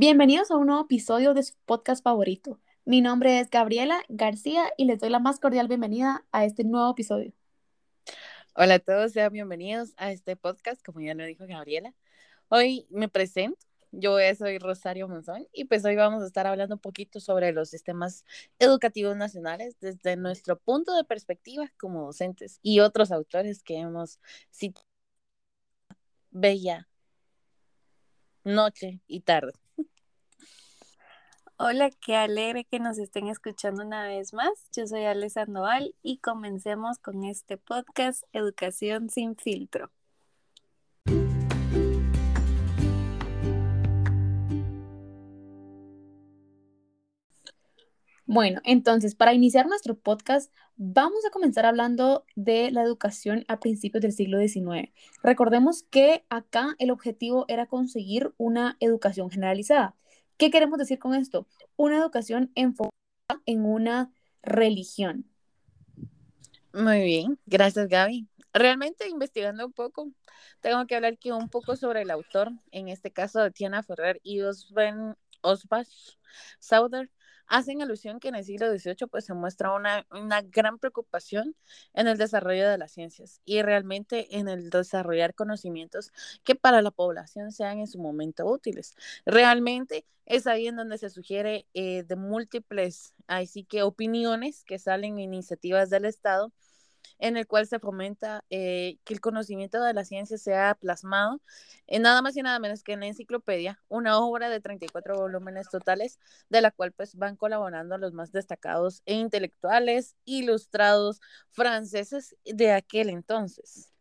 Bienvenidos a un nuevo episodio de su podcast favorito. Mi nombre es Gabriela García y les doy la más cordial bienvenida a este nuevo episodio. Hola a todos, sean bienvenidos a este podcast, como ya lo dijo Gabriela. Hoy me presento, yo soy Rosario Monzón y pues hoy vamos a estar hablando un poquito sobre los sistemas educativos nacionales desde nuestro punto de perspectiva como docentes y otros autores que hemos citado. Bella noche y tarde. Hola, qué alegre que nos estén escuchando una vez más. Yo soy Ale Sandoval y comencemos con este podcast Educación sin filtro. Bueno, entonces, para iniciar nuestro podcast, vamos a comenzar hablando de la educación a principios del siglo XIX. Recordemos que acá el objetivo era conseguir una educación generalizada. ¿Qué queremos decir con esto? Una educación enfocada en una religión. Muy bien, gracias Gaby. Realmente investigando un poco, tengo que hablar aquí un poco sobre el autor, en este caso Tiana Ferrer y Osben Osbach Sauder, hacen alusión que en el siglo XVIII pues se muestra una, una, gran preocupación en el desarrollo de las ciencias y realmente en el desarrollar conocimientos que para la población sean en su momento útiles. Realmente es ahí en donde se sugiere eh, de múltiples, así que opiniones que salen iniciativas del Estado en el cual se fomenta eh, que el conocimiento de la ciencia sea plasmado en nada más y nada menos que en la enciclopedia, una obra de 34 volúmenes totales, de la cual pues van colaborando los más destacados e intelectuales, ilustrados franceses de aquel entonces.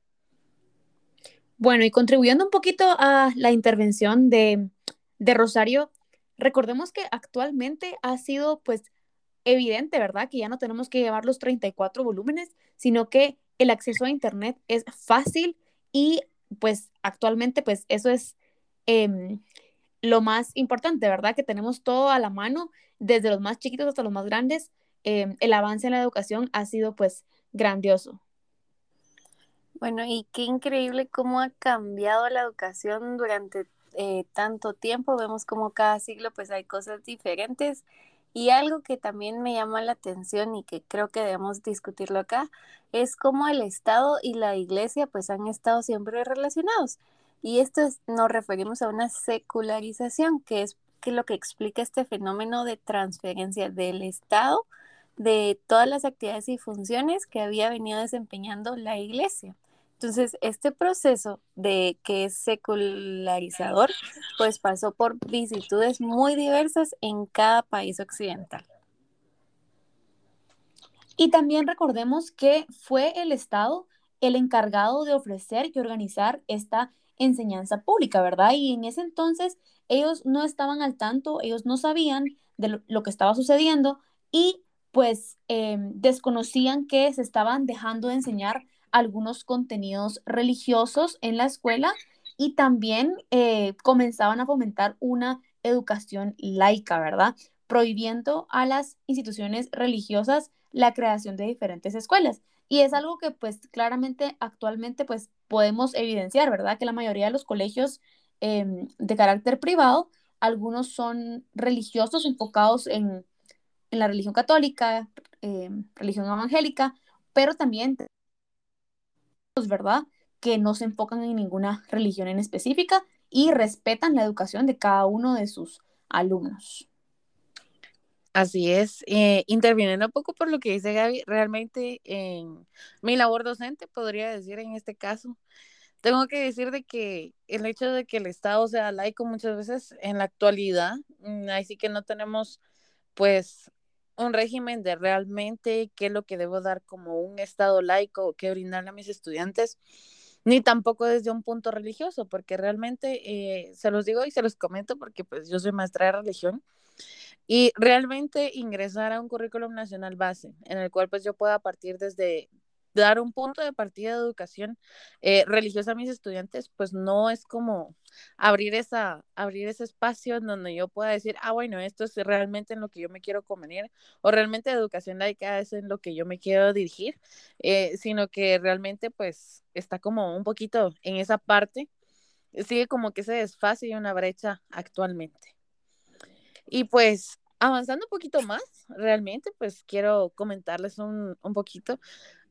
Bueno, y contribuyendo un poquito a la intervención de, de Rosario, recordemos que actualmente ha sido pues evidente, ¿verdad? Que ya no tenemos que llevar los 34 volúmenes, sino que el acceso a Internet es fácil y pues actualmente pues eso es em, lo más importante, ¿verdad? Que tenemos todo a la mano, desde los más chiquitos hasta los más grandes. Em, el avance en la educación ha sido pues grandioso. Bueno, y qué increíble cómo ha cambiado la educación durante eh, tanto tiempo. Vemos como cada siglo pues hay cosas diferentes y algo que también me llama la atención y que creo que debemos discutirlo acá es cómo el Estado y la Iglesia pues han estado siempre relacionados. Y esto es, nos referimos a una secularización, que es que lo que explica este fenómeno de transferencia del Estado de todas las actividades y funciones que había venido desempeñando la Iglesia. Entonces, este proceso de que es secularizador, pues pasó por vicisitudes muy diversas en cada país occidental. Y también recordemos que fue el Estado el encargado de ofrecer y organizar esta enseñanza pública, ¿verdad? Y en ese entonces ellos no estaban al tanto, ellos no sabían de lo, que estaba sucediendo y pues em, desconocían que se estaban dejando de enseñar algunos contenidos religiosos en la escuela y también eh, comenzaban a fomentar una educación laica, ¿verdad? Prohibiendo a las instituciones religiosas la creación de diferentes escuelas. Y es algo que pues claramente actualmente pues podemos evidenciar, ¿verdad? Que la mayoría de los colegios em, de carácter privado, algunos son religiosos enfocados en, la religión católica, em, religión evangélica, pero también ¿verdad? Que no se enfocan en ninguna religión en específica y respetan la educación de cada uno de sus alumnos. Así es, eh, interviniendo un poco por lo que dice Gaby, realmente en mi labor docente, podría decir en este caso, tengo que decir de que el hecho de que el Estado sea laico muchas veces en la actualidad, mm, ahí sí que no tenemos pues un régimen de realmente qué es lo que debo dar como un estado laico, qué brindarle a mis estudiantes, ni tampoco desde un punto religioso, porque realmente eh, se los digo y se los comento porque pues yo soy maestra de religión y realmente ingresar a un currículum nacional base en el cual pues yo pueda partir desde dar un punto de partida de educación eh, religiosa a mis estudiantes, pues no es como abrir, esa, abrir ese espacio en donde yo pueda decir, ah, bueno, esto es realmente en lo que yo me quiero convenir, o realmente educación laica es en lo que yo me quiero dirigir, eh, sino que realmente pues está como un poquito en esa parte, sigue como que se desfase y una brecha actualmente. Y pues avanzando un poquito más, realmente, pues quiero comentarles un, un poquito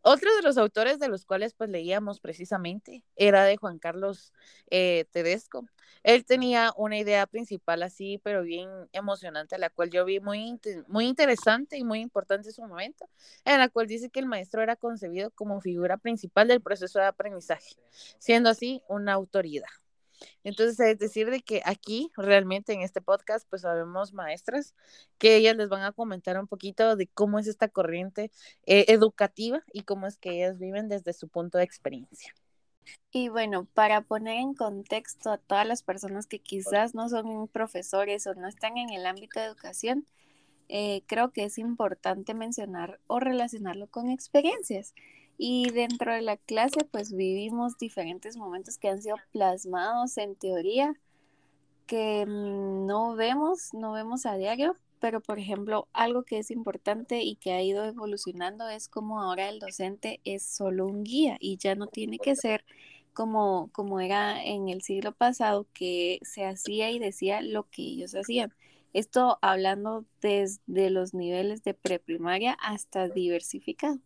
otro de los autores de los cuales pues leíamos precisamente era de Juan Carlos eh, Tedesco. Él tenía una idea principal así, pero bien emocionante, la cual yo vi muy, muy interesante y muy importante en su momento, en la cual dice que el maestro era concebido como figura principal del proceso de aprendizaje, siendo así una autoridad. Entonces, es decir, de que aquí realmente en este podcast, pues sabemos maestras que ellas les van a comentar un poquito de cómo es esta corriente eh, educativa y cómo es que ellas viven desde su punto de experiencia. Y bueno, para poner en contexto a todas las personas que quizás no son profesores o no están en el ámbito de educación, eh, creo que es importante mencionar o relacionarlo con experiencias. Y dentro de la clase, pues vivimos diferentes momentos que han sido plasmados en teoría, que mm, no vemos, no vemos a diario, pero por ejemplo, algo que es importante y que ha ido evolucionando es como ahora el docente es solo un guía y ya no tiene que ser como, como era en el siglo pasado, que se hacía y decía lo que ellos hacían. Esto hablando desde los niveles de preprimaria hasta diversificado.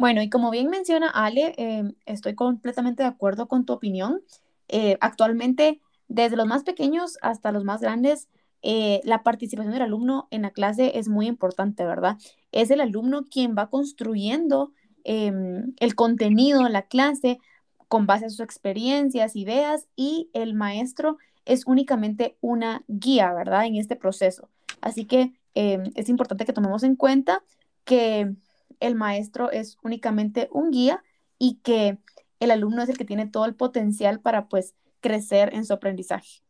Bueno, y como bien menciona Ale, em, estoy completamente de acuerdo con tu opinión. Eh, actualmente, desde los más pequeños hasta los más grandes, eh, la participación del alumno en la clase es muy importante, ¿verdad? Es el alumno quien va construyendo em, el contenido de la clase con base a sus experiencias, ideas, y el maestro es únicamente una guía, ¿verdad? En este proceso. Así que em, es importante que tomemos en cuenta que el maestro es únicamente un guía y que el alumno es el que tiene todo el potencial para pues crecer en su aprendizaje.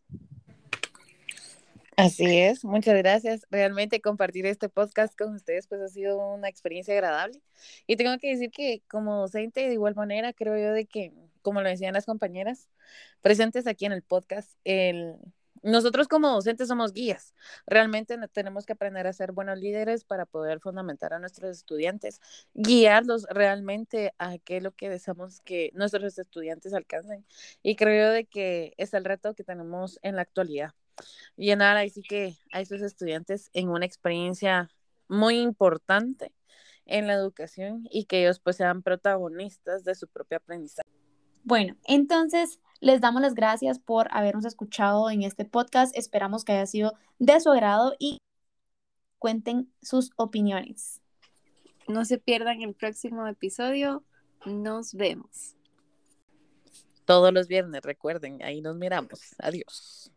Así es, muchas gracias. Realmente compartir este podcast con ustedes pues ha sido una experiencia agradable. Y tengo que decir que como docente de igual manera creo yo de que, como lo decían las compañeras presentes aquí en el podcast, el, nosotros como docentes somos guías. Realmente tenemos que aprender a ser buenos líderes para poder fundamentar a nuestros estudiantes, guiarlos realmente a qué es lo que deseamos que nuestros estudiantes alcancen. Y creo de que es el reto que tenemos en la actualidad. Llenar ahí sí que a esos estudiantes en una experiencia muy importante en la educación y que ellos pues sean protagonistas de su propio aprendizaje. Bueno, entonces les damos las gracias por habernos escuchado en este podcast. Esperamos que haya sido de su agrado y cuenten sus opiniones. No se pierdan el próximo episodio. Nos vemos. Todos los viernes, recuerden, ahí nos miramos. Adiós.